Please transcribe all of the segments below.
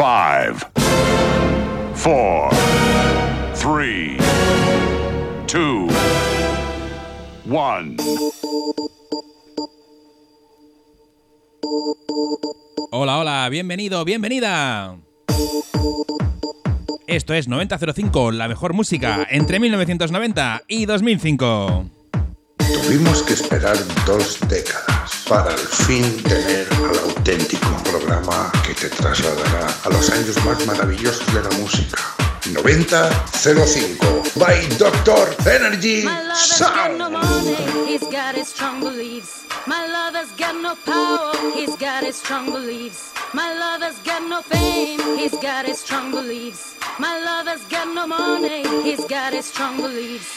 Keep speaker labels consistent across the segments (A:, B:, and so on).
A: Five, four, three, two, one.
B: Hola, hola, bienvenido, bienvenida. Esto es 9005, la mejor música entre 1990 y 2005.
C: Tuvimos que esperar dos décadas para al fin tener al auténtico programa que te trasladará a los años más maravillosos de la música. 9005 by Doctor Energy
D: My lover's got no money, he's got his strong beliefs. My lover's got no power, he's got his strong beliefs. My lover's got no fame, he's got his strong beliefs. My lover's got no money, he's got his strong beliefs.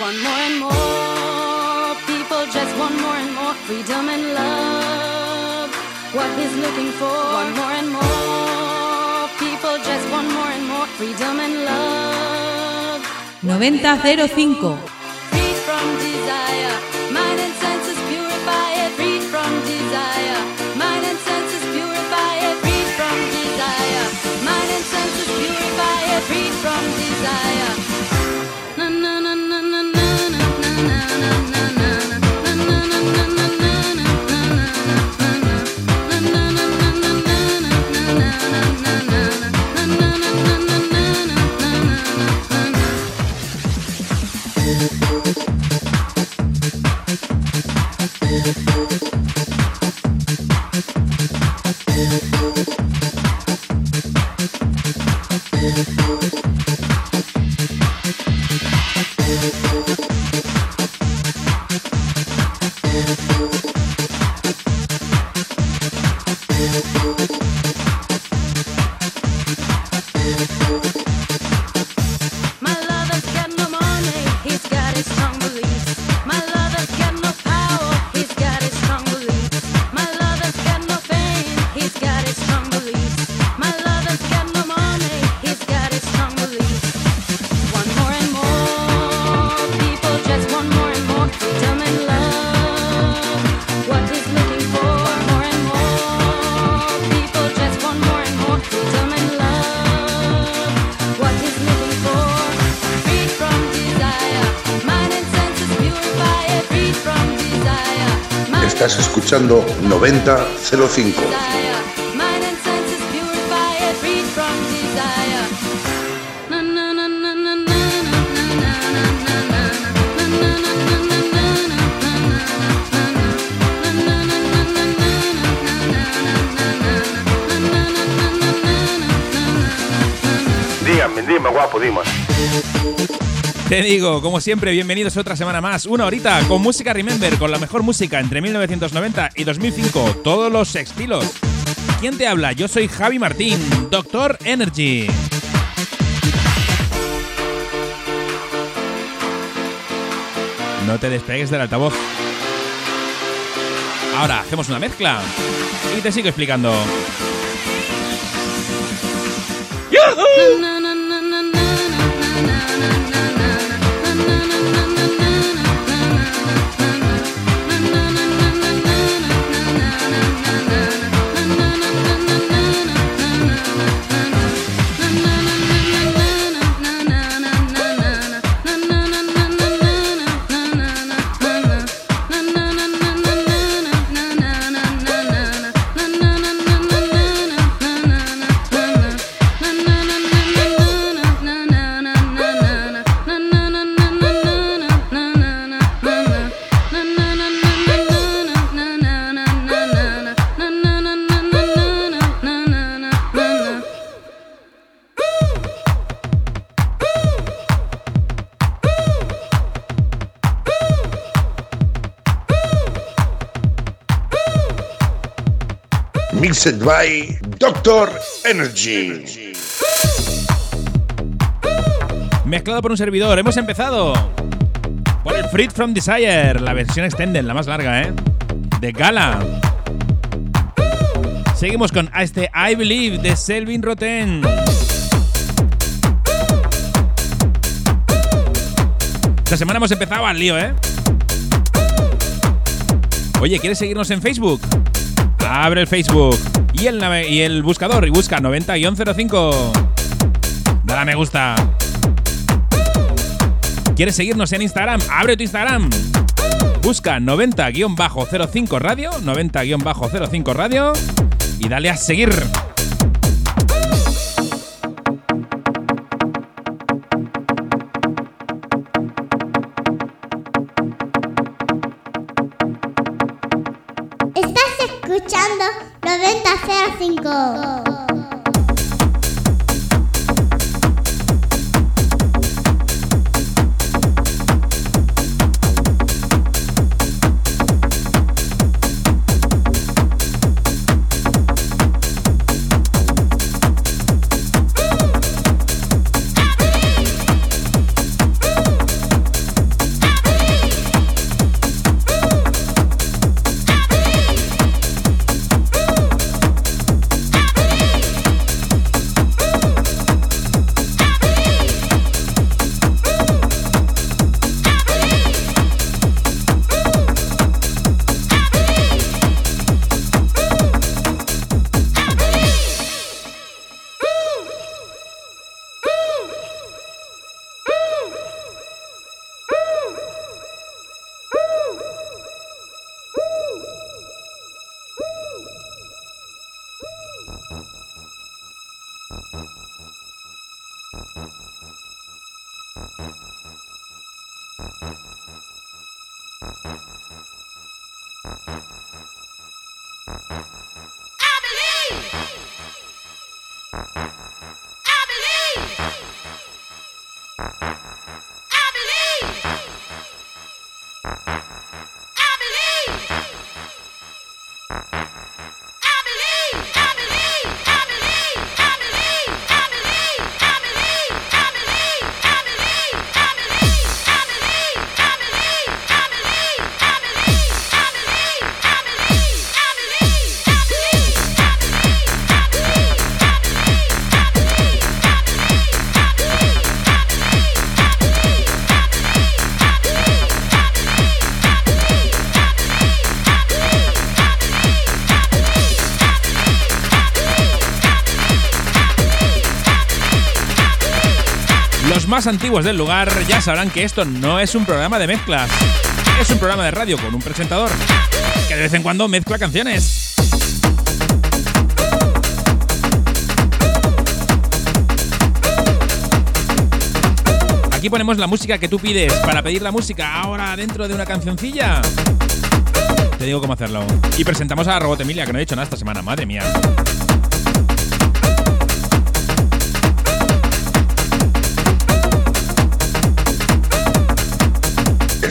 D: One more and more, people just want more and more freedom and love. What he's looking for, one more and more, people just want more and more freedom and love.
E: 9005.
D: Thank
C: you. Escuchando 9005.
B: Te digo, como siempre, bienvenidos otra semana más, una horita con música Remember, con la mejor música entre 1990 y 2005, todos los estilos. ¿Quién te habla? Yo soy Javi Martín, Doctor Energy. No te despegues del altavoz. Ahora hacemos una mezcla y te sigo explicando.
C: By Doctor Energy.
B: Mezclado por un servidor, hemos empezado por el Freed from Desire, la versión extended, la más larga, ¿eh? De Gala. Seguimos con este I Believe de Selvin Roten. Esta semana hemos empezado al lío, ¿eh? Oye, ¿quieres seguirnos en Facebook? Abre el Facebook y el, y el buscador y busca 90-05. Dale a me gusta. ¿Quieres seguirnos en Instagram? Abre tu Instagram. Busca 90-05 radio, 90-05 radio y dale a seguir.
F: Escuchando 9005.
B: Antiguos del lugar ya sabrán que esto no es un programa de mezclas. Es un programa de radio con un presentador que de vez en cuando mezcla canciones. Aquí ponemos la música que tú pides para pedir la música ahora dentro de una cancioncilla. Te digo cómo hacerlo. Y presentamos a Robot Emilia, que no he dicho nada esta semana, madre mía.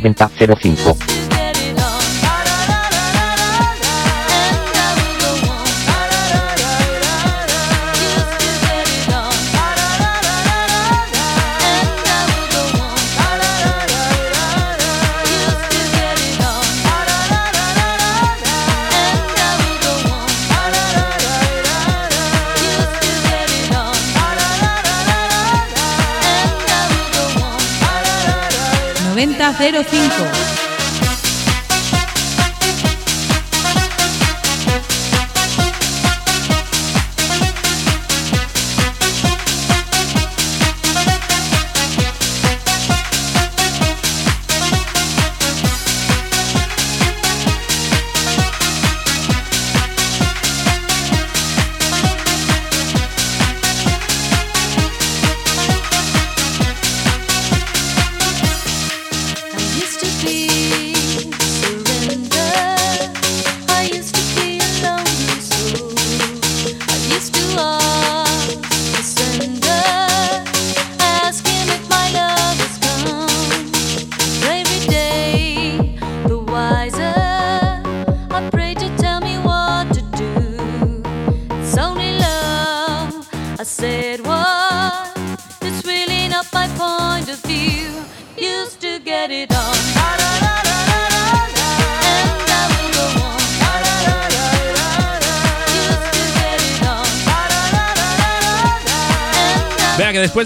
G: 9005.
H: número 5.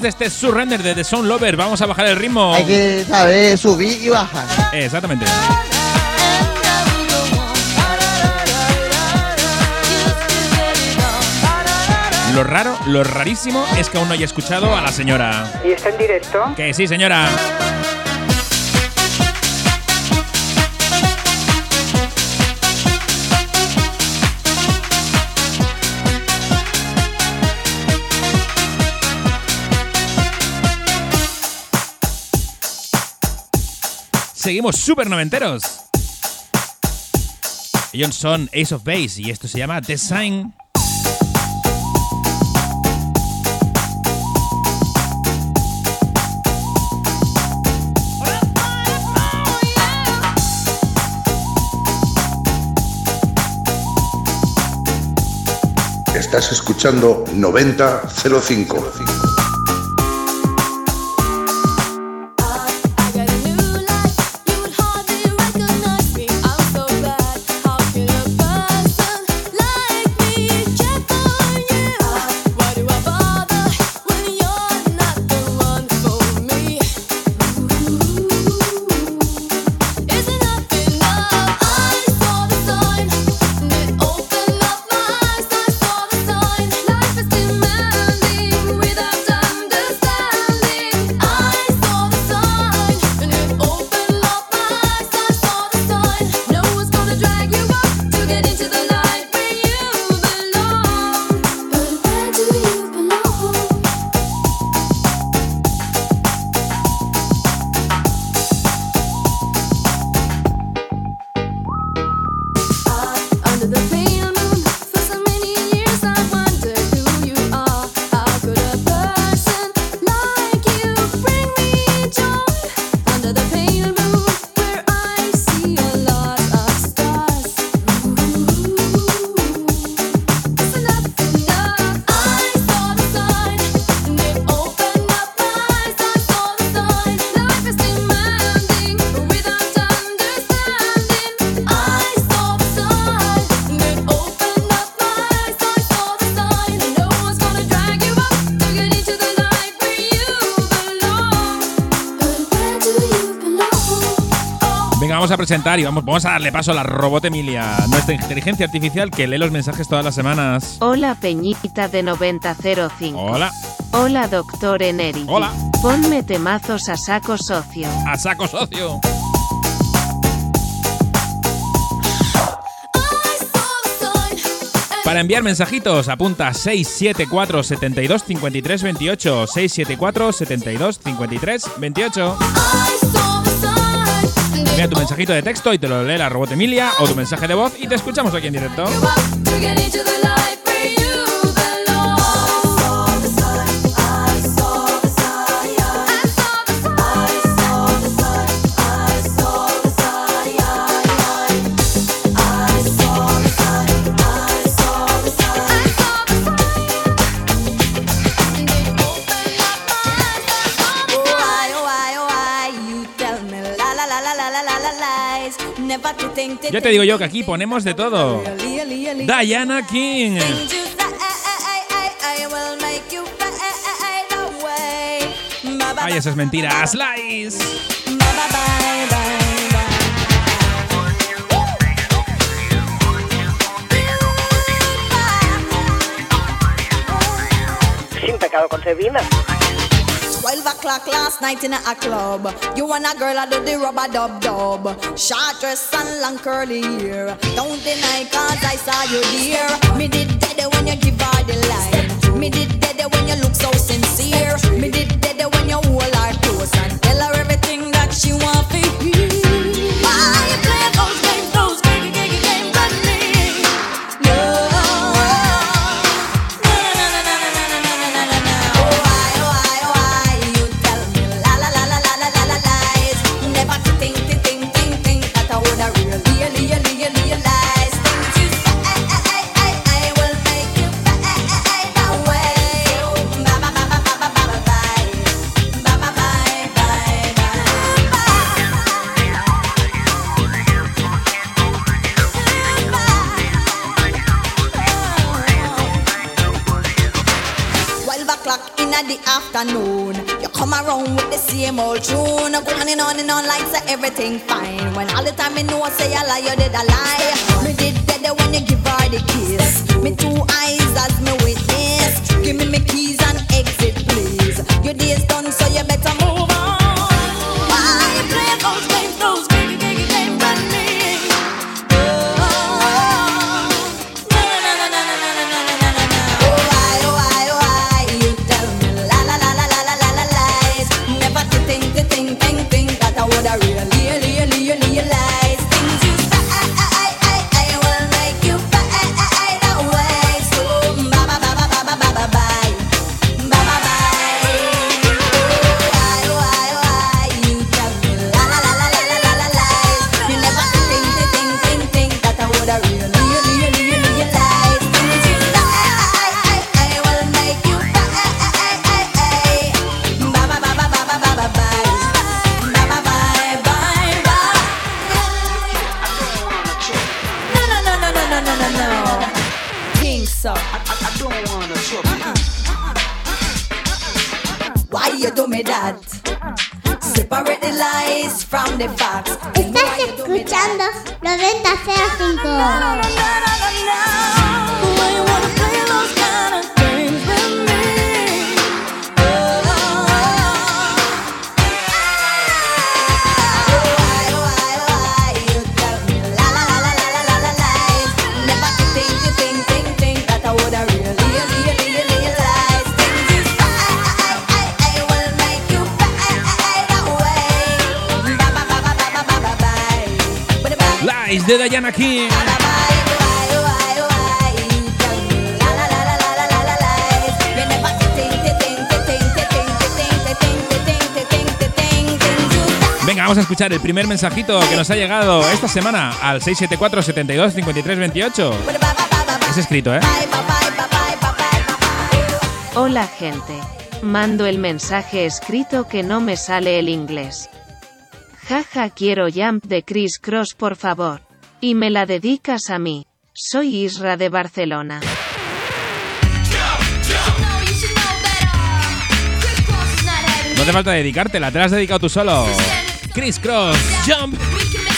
H: De este surrender de The Sound Lover vamos a bajar el ritmo.
I: Hay que saber subir y bajar.
H: Exactamente. Lo raro, lo rarísimo es que aún no haya escuchado a la señora.
J: ¿Y está en directo?
H: Que sí, señora. Seguimos super noventeros. Ellos son Ace of Base y esto se llama Design.
C: Estás escuchando 9005.
H: 05. Presentar y vamos, vamos a darle paso a la robot Emilia, nuestra inteligencia artificial que lee los mensajes todas las semanas.
K: Hola Peñita de 9005.
H: Hola,
K: Hola doctor Eneri.
H: Hola.
K: Ponme temazos a saco socio.
H: a saco socio. Para enviar mensajitos, apunta 674 72 53 28. 674 72 53 28. Envía tu mensajito de texto y te lo lee la robot Emilia o tu mensaje de voz y te escuchamos aquí en directo. Yo te digo yo que aquí ponemos de todo. Diana King. Ay, eso es mentira. Slice.
J: Sin pecado concebida.
L: 12 o'clock last night in a club. You and a girl I do the rubber dub dub. Short dress and long curly hair. Don't deny cause I saw you there. Me did dead when you give her the line. Me did dead when you look so sincere. Me did dead when you hold her close and tell her everything that she want to everything fine. When all the time you know say a lie, you did a lie. Me did better when you give her the kiss.
B: escuchar el primer mensajito que nos ha llegado esta semana al 674 72 53 28. Es escrito, ¿eh?
K: Hola gente, mando el mensaje escrito que no me sale el inglés. Jaja quiero Jump de Chris Cross por favor. Y me la dedicas a mí. Soy Isra de Barcelona.
B: No te falta dedicártela, te la has dedicado tú solo. Chris Cross, Jump.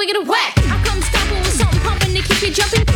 D: We wiggle to whack. I come stop with something pumping to keep you jumping.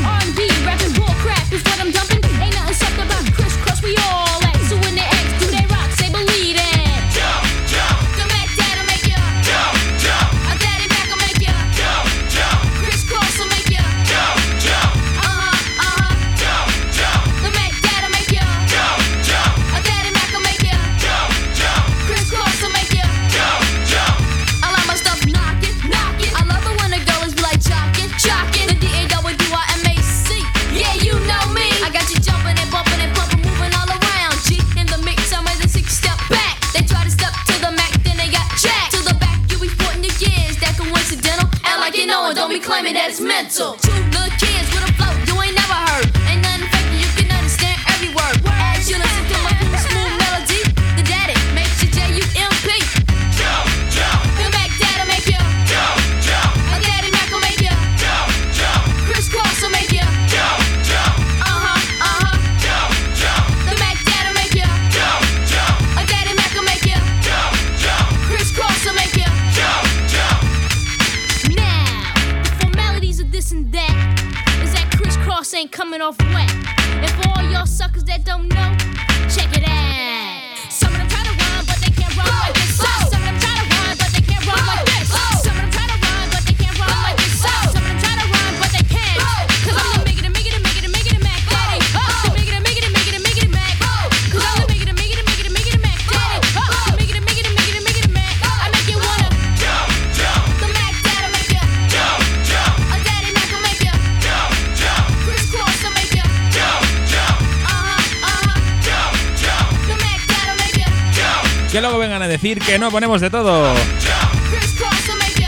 B: Que no ponemos de todo.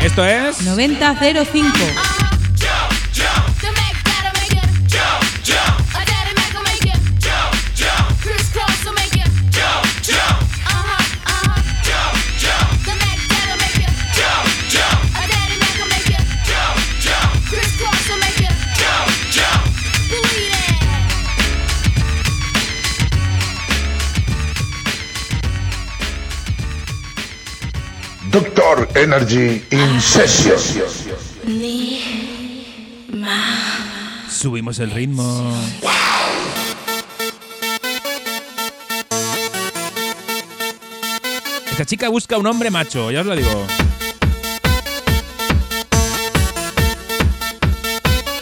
B: Esto es
E: 9005.
C: Energy in Session.
B: Subimos el ritmo. Esta chica busca un hombre macho, ya os lo digo.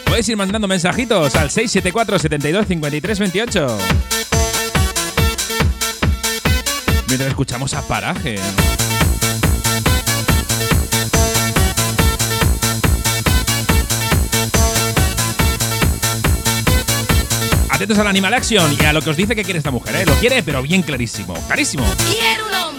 B: Podéis ir mandando mensajitos al 674 72 53 28. Mientras escuchamos a Paraje. Atentos al Animal Action y a lo que os dice que quiere esta mujer, ¿eh? Lo quiere, pero bien clarísimo. Clarísimo.
D: Quiero un hombre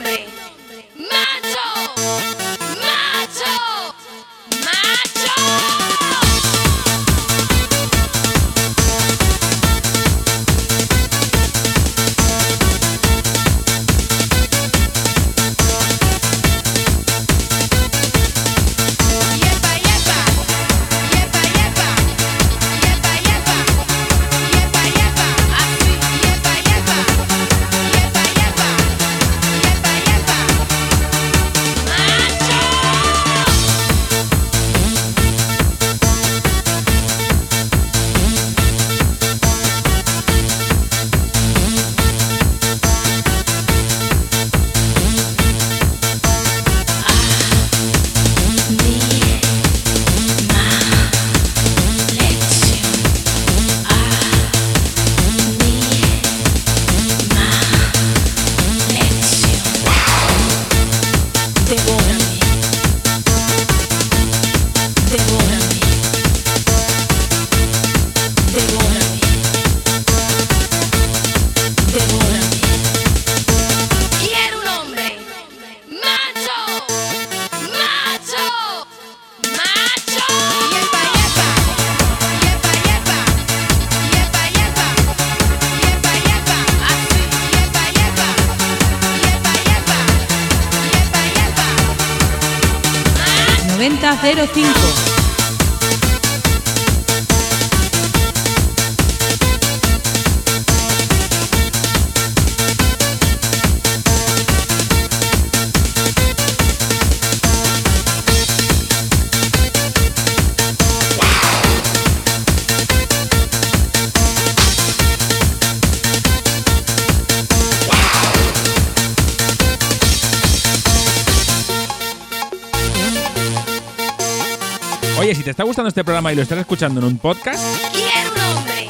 B: Oye, si te está gustando este programa y lo estás escuchando en un podcast,
D: Quiero un hombre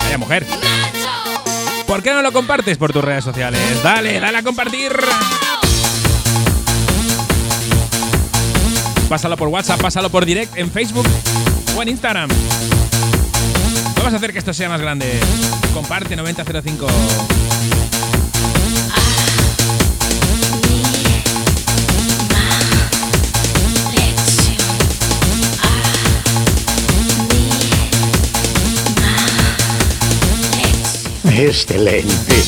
B: vaya mujer,
D: macho.
B: ¿por qué no lo compartes por tus redes sociales? Dale, dale a compartir. Pásalo por WhatsApp, pásalo por direct en Facebook o en Instagram. Vamos a hacer que esto sea más grande. Comparte 9005.
I: Excelente.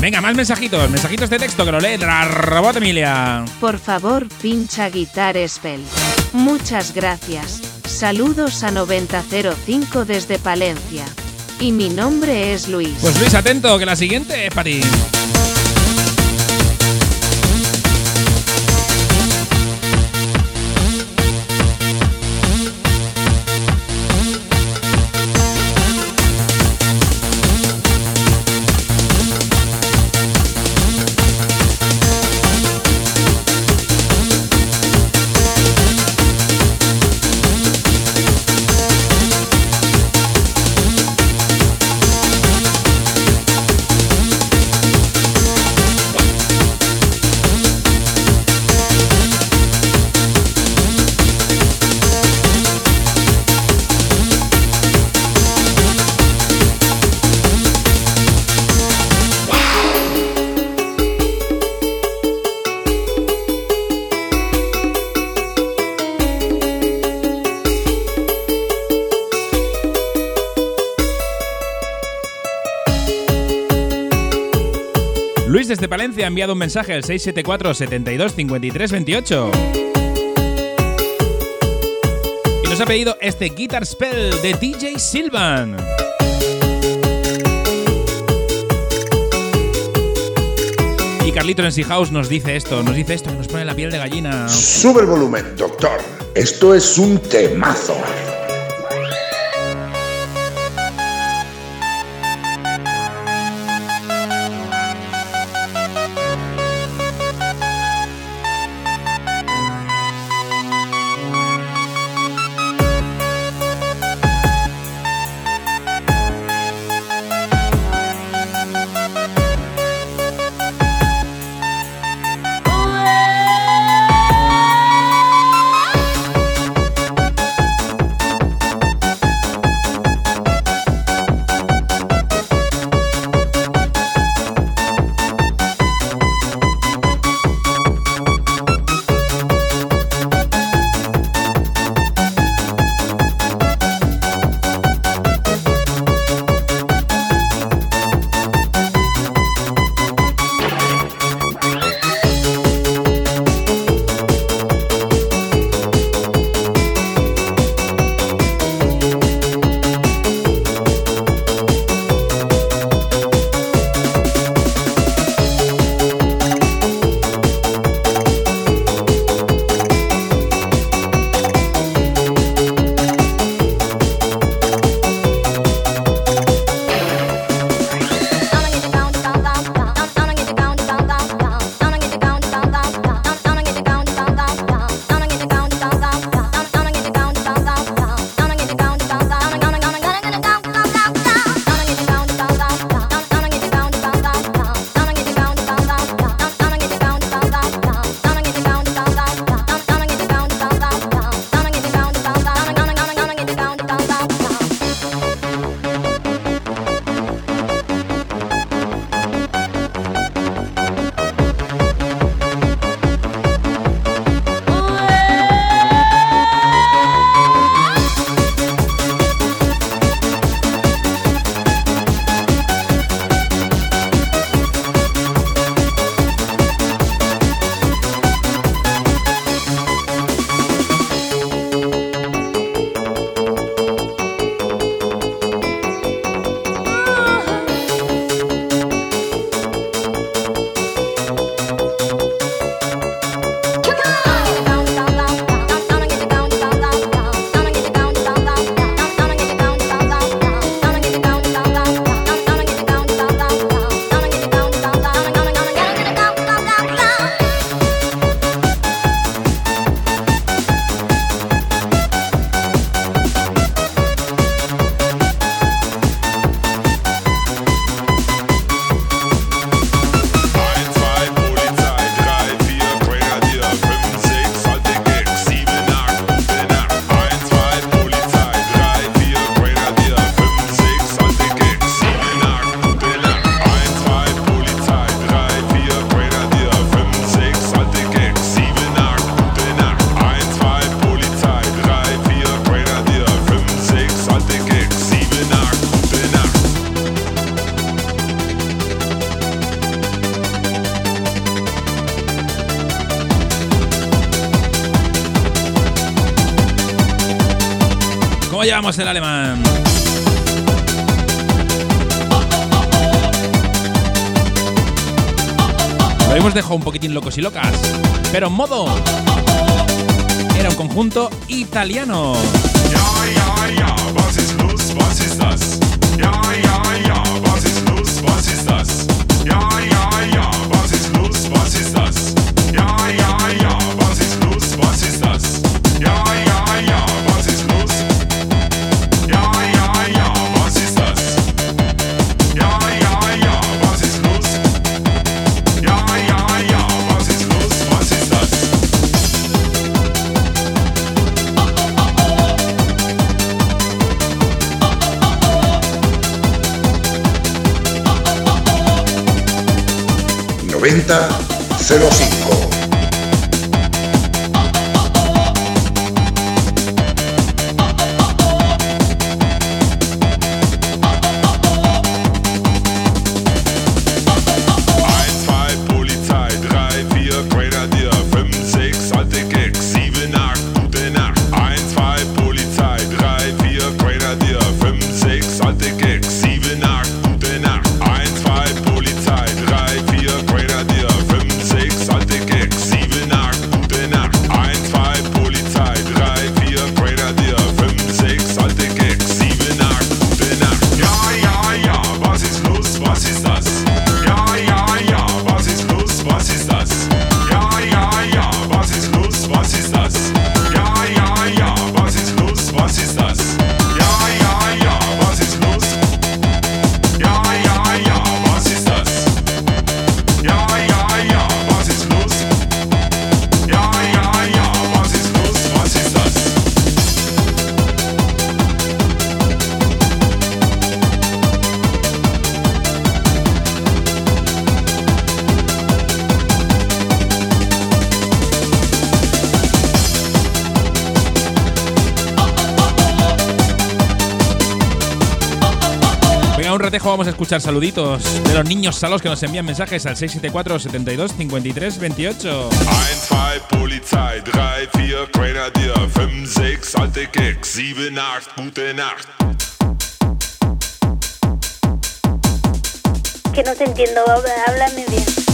B: Venga, más mensajitos, mensajitos de texto que lo lee la robot Emilia.
K: Por favor, pincha Guitar Spell. Muchas gracias. Saludos a 9005 desde Palencia. Y mi nombre es Luis.
B: Pues Luis, atento, que la siguiente es para ti. Palencia ha enviado un mensaje al 674 72 53 28. Y nos ha pedido este Guitar Spell de DJ Silvan. Y Carlito en House nos dice esto, nos dice esto, que nos pone la piel de gallina.
M: Sube el volumen, doctor. Esto es un temazo.
B: Dejado un poquitín locos y locas, pero en modo. Era un conjunto italiano.
N: 3005. escuchar saluditos de los niños salos que nos envían mensajes al 674 72 53 28.
M: Que no te entiendo, háblame bien.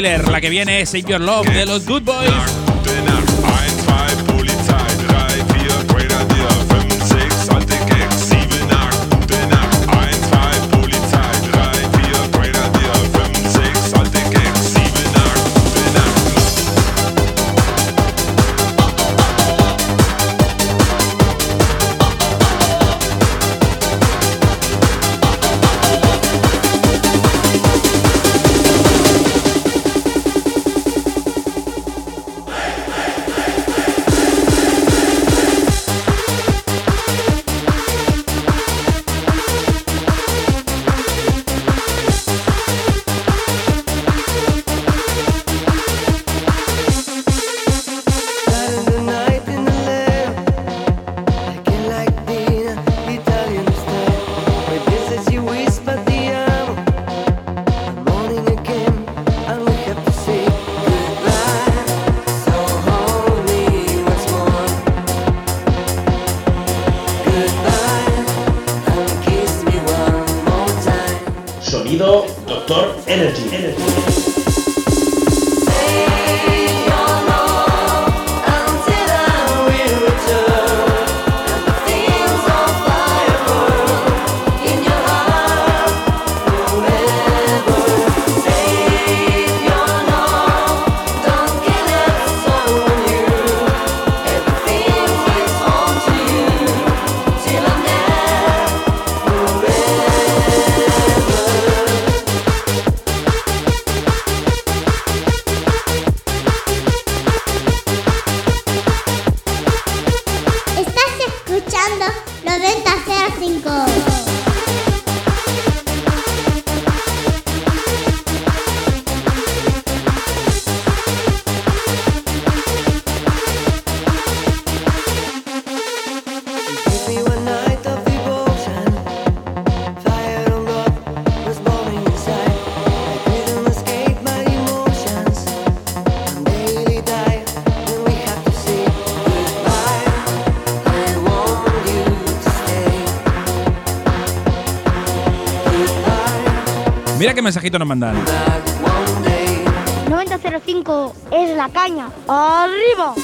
N: La que viene es Save Your Love de los Good Boys. mensajito nos mandan.
M: 9005 es la caña. ¡Arriba!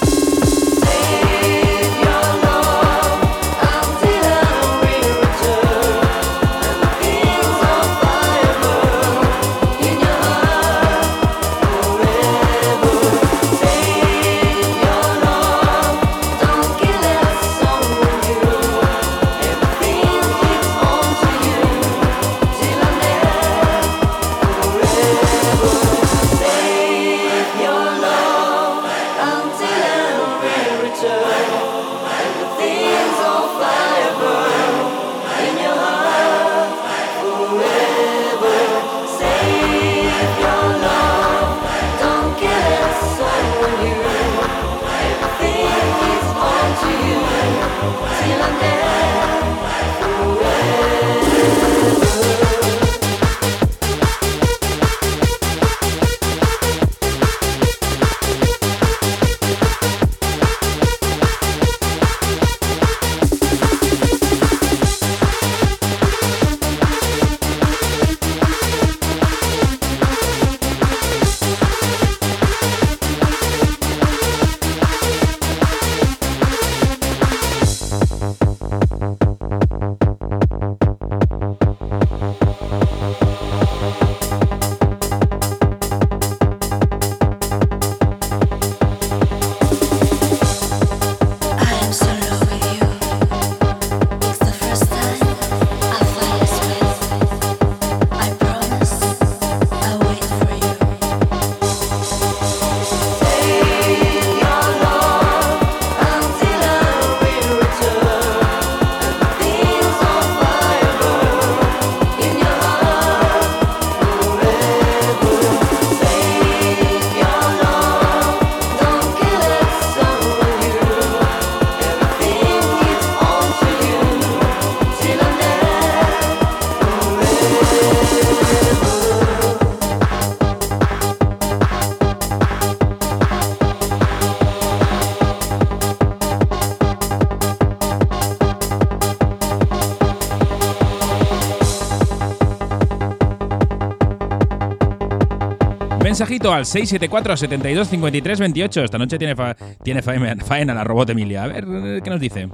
B: Mensajito al 674 72 53 28. Esta noche tiene, fa- tiene faena, faena la robot Emilia. A ver, ¿qué nos dice?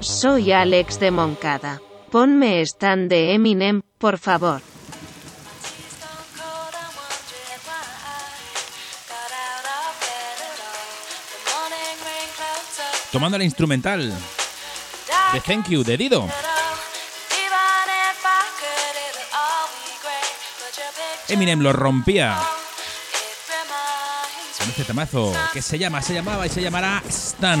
K: Soy Alex de Moncada. Ponme stand de Eminem, por favor.
B: Tomando la instrumental de Thank You de Dido. Eminem lo rompía. Este que se llama, se llamaba y se llamará Stan.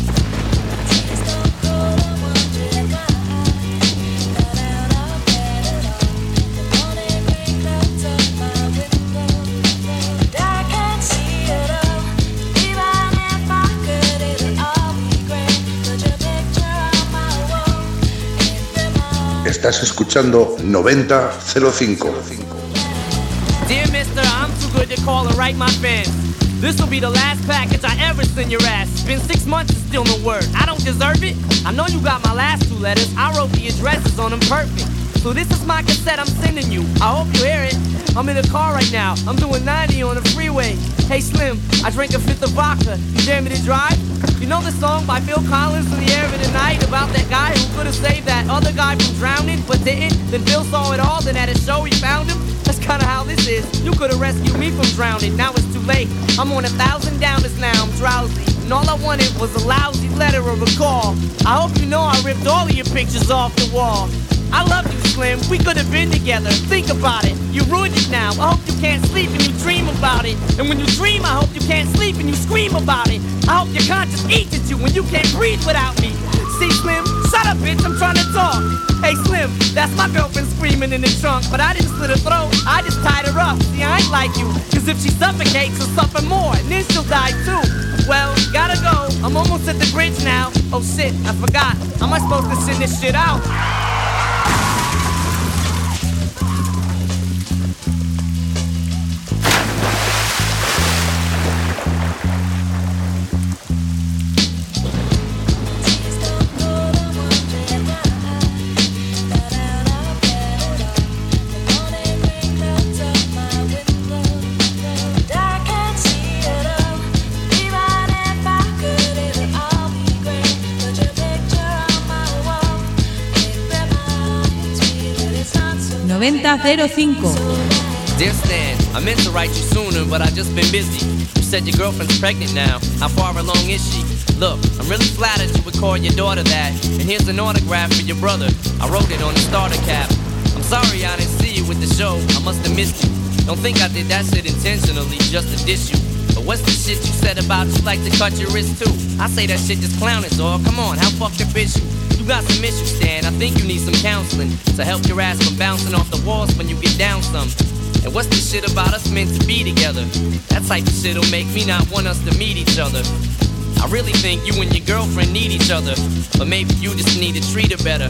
C: Estás escuchando 9005.
O: Dear mister, I'm too good to call and write my fans. This will be the last package I ever send your ass. It's been six months and still no word. I don't deserve it. I know you got my last two letters. I wrote the addresses on them perfect. So this is my cassette I'm sending you. I hope you hear it. I'm in the car right now. I'm doing 90 on the freeway. Hey Slim, I drank a fifth of vodka. You dare me to drive? You know the song by Phil Collins in the air of the night about that guy who could have saved that other guy from drowning but didn't? Then Phil saw it all, then at a show he found him. That's kinda how this is. You could have rescued me from drowning, now it's too late. I'm on a thousand downers now, I'm drowsy. And all I wanted was a lousy letter or a call. I hope you know I ripped all of your pictures off the wall. I love you, Slim. We could have been together. Think about it. You ruined it now. I hope you can't sleep and you dream about it. And when you dream, I hope you can't sleep and you scream about it. I hope your conscience eats at you when you can't breathe without me. See, Slim, shut up, bitch. I'm trying to talk. Hey, Slim, that's my girlfriend screaming in the trunk. But I didn't slit her throat. I just tied her up. See, I ain't like you. Cause if she suffocates, she'll suffer more. And then she'll die too. Well, gotta go. I'm almost at the bridge now. Oh shit, I forgot. How am I supposed to send this shit out?
P: 9005.
O: Dear Stan, I meant to write you sooner, but I just been busy. You said your girlfriend's pregnant now. How far along is she? Look, I'm really flattered you would call your daughter that. And here's an autograph for your brother. I wrote it on the starter cap. I'm sorry I didn't see you with the show. I must have missed you. Don't think I did that shit intentionally just to diss you. But what's the shit you said about you like to cut your wrist too? I say that shit just clowning, dog. Come on, how up is you? You got some issues, Stan. I think you need some counseling to help your ass from bouncing off the walls when you get down some. And what's the shit about us meant to be together? That type of shit'll make me not want us to meet each other. I really think you and your girlfriend need each other, but maybe you just need to treat her better.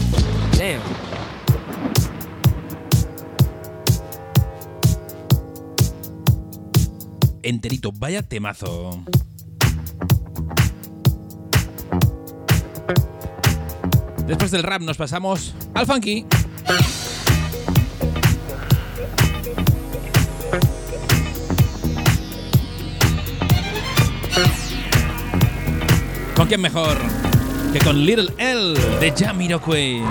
Q: Enterito, vaya temazo. Después del rap nos pasamos al funky. ¿Con quién mejor? Que con Little L de Jamiroquai.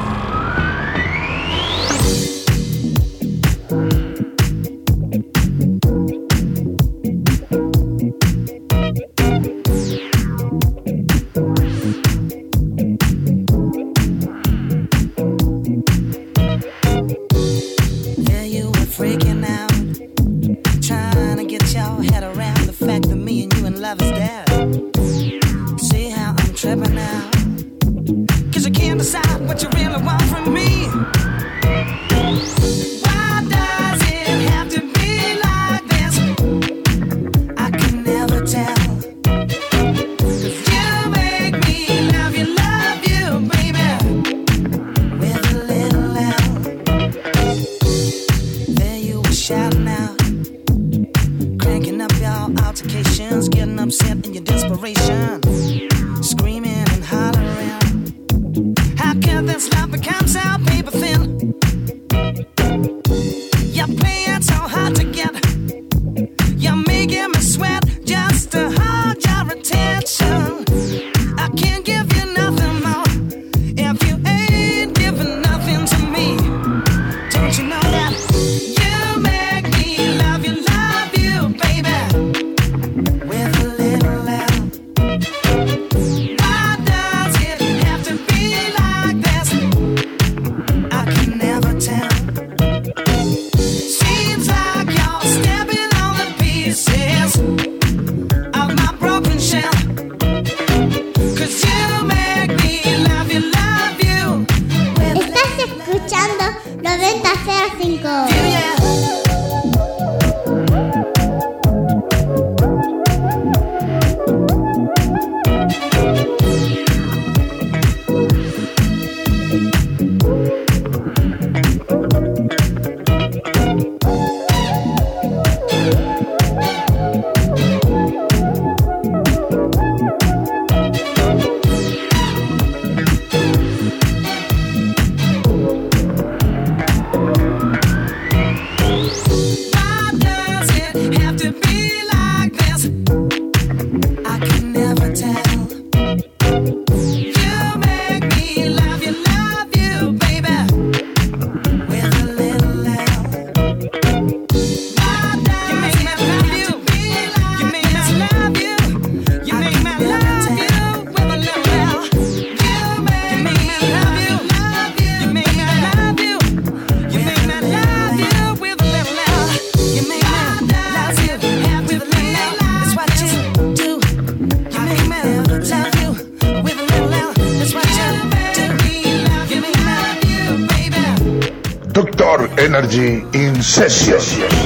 C: Session.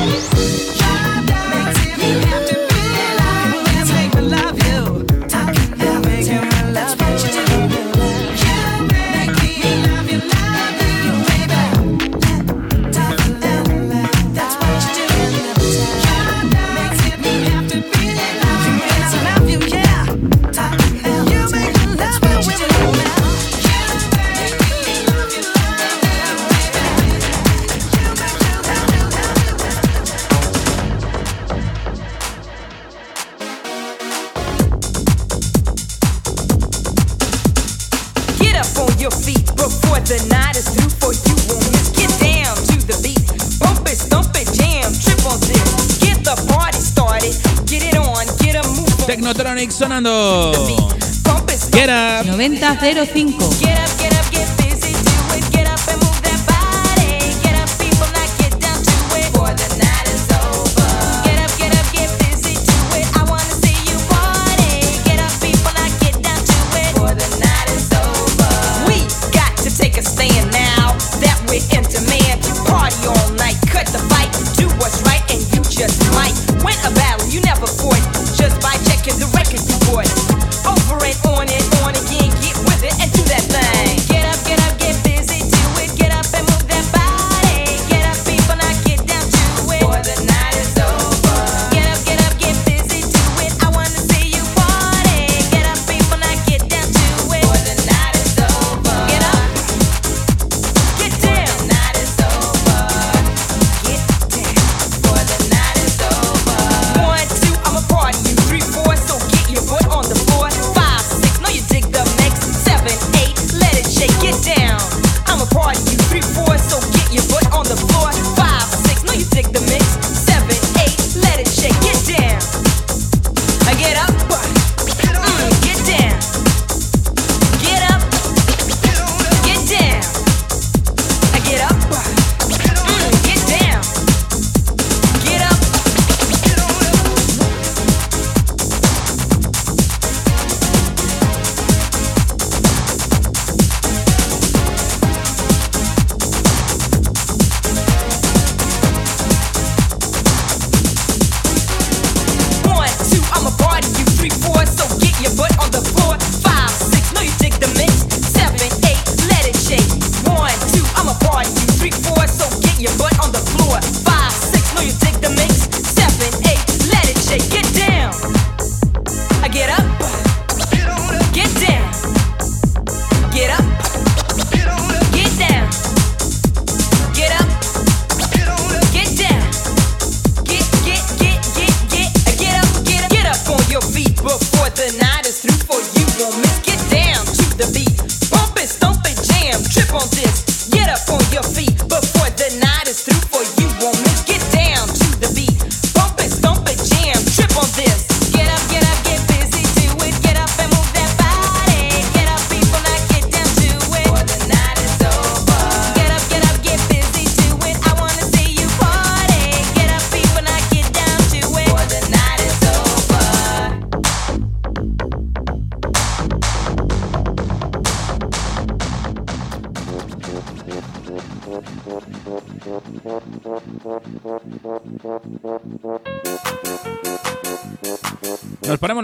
L: Radio 5.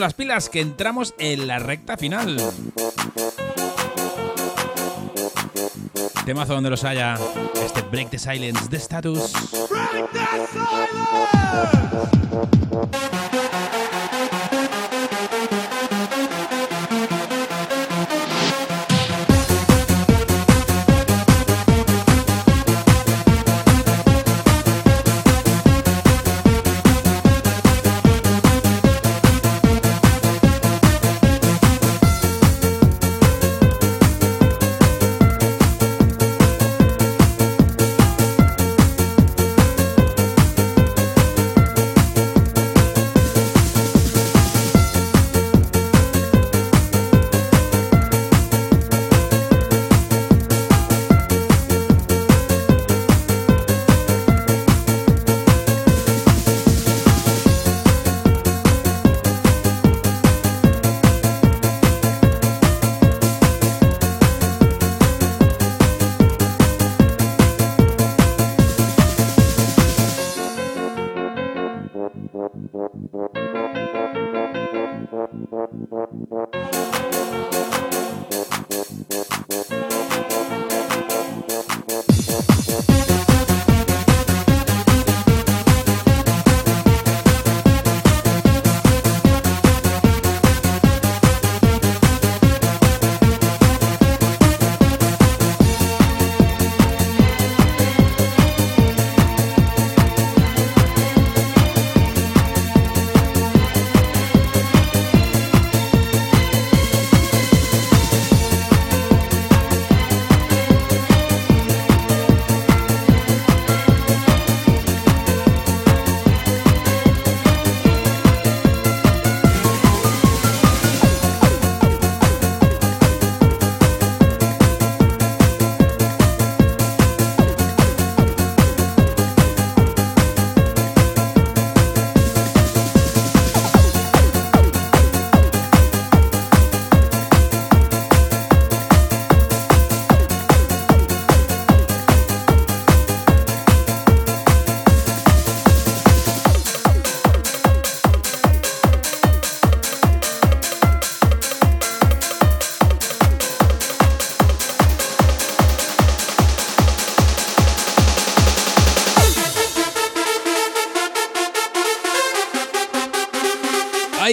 L: las pilas que entramos en la recta final. Temazo donde los haya. Este Break the Silence de Status.
G: Break.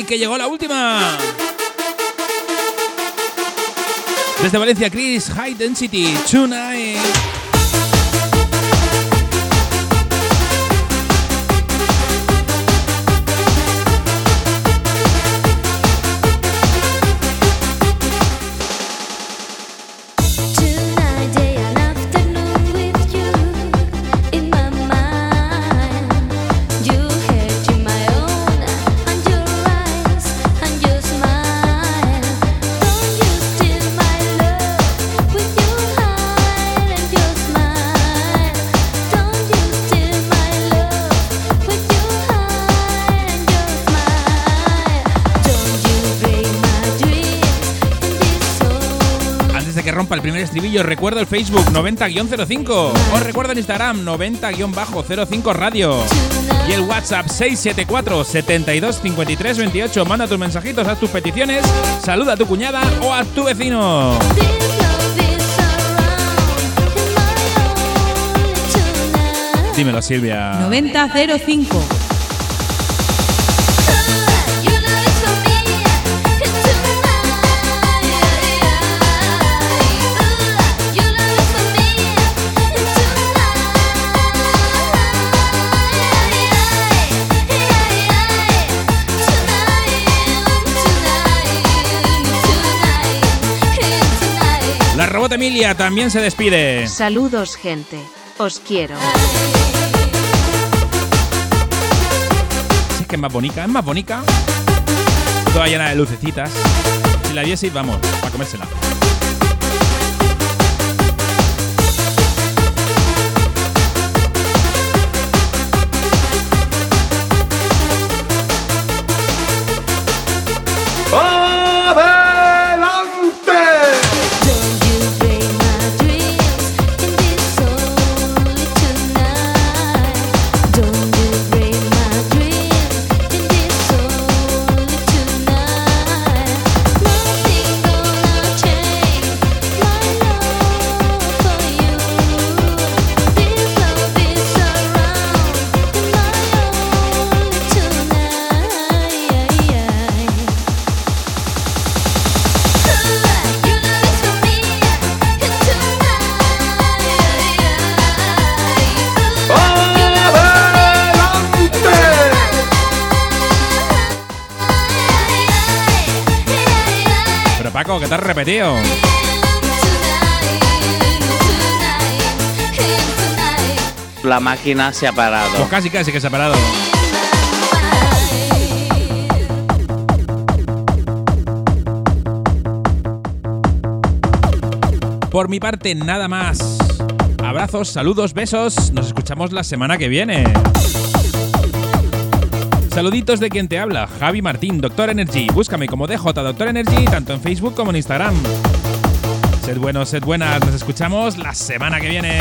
G: Que llegó la última! Desde Valencia, Chris, High Density, Tonight. Recuerdo el Facebook 90-05. Os recuerdo en Instagram 90-05 Radio. Y el WhatsApp 674 72 53 28. Manda tus mensajitos, haz tus peticiones, saluda a tu cuñada o a tu vecino. Dímelo, Silvia.
R: 9005.
G: Robot Emilia también se despide.
K: Saludos gente. Os quiero.
G: Sí, que es más bonita, es más bonita. Toda llena de lucecitas. Si la viese, vamos, para comérsela. Has repetido.
B: La máquina se ha parado.
G: Pues casi, casi que se ha parado. Por mi parte, nada más. Abrazos, saludos, besos. Nos escuchamos la semana que viene. Saluditos de quien te habla, Javi Martín, Doctor Energy. Búscame como DJ Doctor Energy tanto en Facebook como en Instagram. Sed buenos, sed buenas. Nos escuchamos la semana que viene.